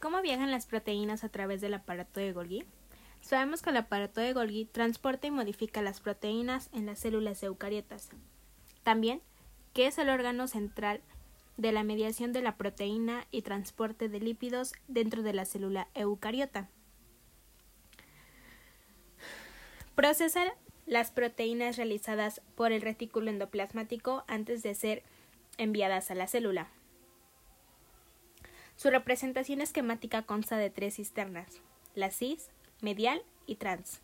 ¿Cómo viajan las proteínas a través del aparato de Golgi? Sabemos que el aparato de Golgi transporta y modifica las proteínas en las células eucariotas. También, que es el órgano central de la mediación de la proteína y transporte de lípidos dentro de la célula eucariota. Procesa las proteínas realizadas por el retículo endoplasmático antes de ser enviadas a la célula. Su representación esquemática consta de tres cisternas, la cis, medial y trans.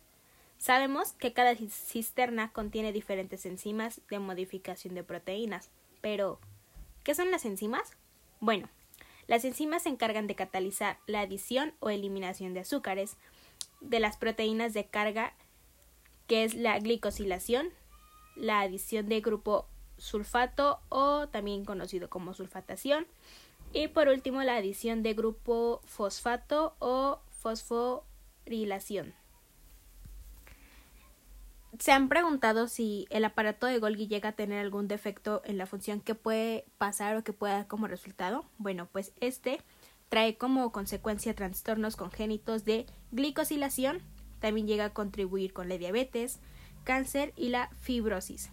Sabemos que cada cisterna contiene diferentes enzimas de modificación de proteínas, pero ¿qué son las enzimas? Bueno, las enzimas se encargan de catalizar la adición o eliminación de azúcares de las proteínas de carga, que es la glicosilación, la adición de grupo sulfato o también conocido como sulfatación, y por último, la adición de grupo fosfato o fosforilación. Se han preguntado si el aparato de Golgi llega a tener algún defecto en la función que puede pasar o que pueda dar como resultado. Bueno, pues este trae como consecuencia trastornos congénitos de glicosilación, también llega a contribuir con la diabetes, cáncer y la fibrosis.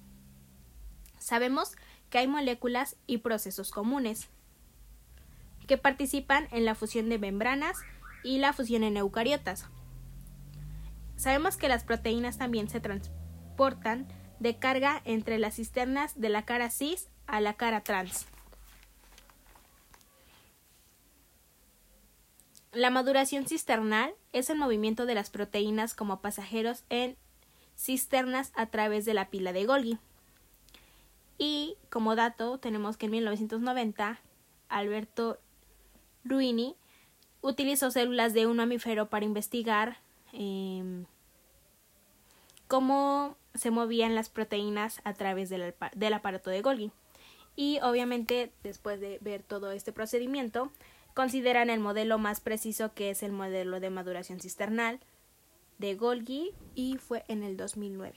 Sabemos que hay moléculas y procesos comunes que participan en la fusión de membranas y la fusión en eucariotas. Sabemos que las proteínas también se transportan de carga entre las cisternas de la cara cis a la cara trans. La maduración cisternal es el movimiento de las proteínas como pasajeros en cisternas a través de la pila de Golgi. Y como dato tenemos que en 1990 Alberto Ruini utilizó células de un mamífero para investigar em, cómo se movían las proteínas a través del, del aparato de Golgi. Y obviamente, después de ver todo este procedimiento, consideran el modelo más preciso que es el modelo de maduración cisternal de Golgi y fue en el 2009.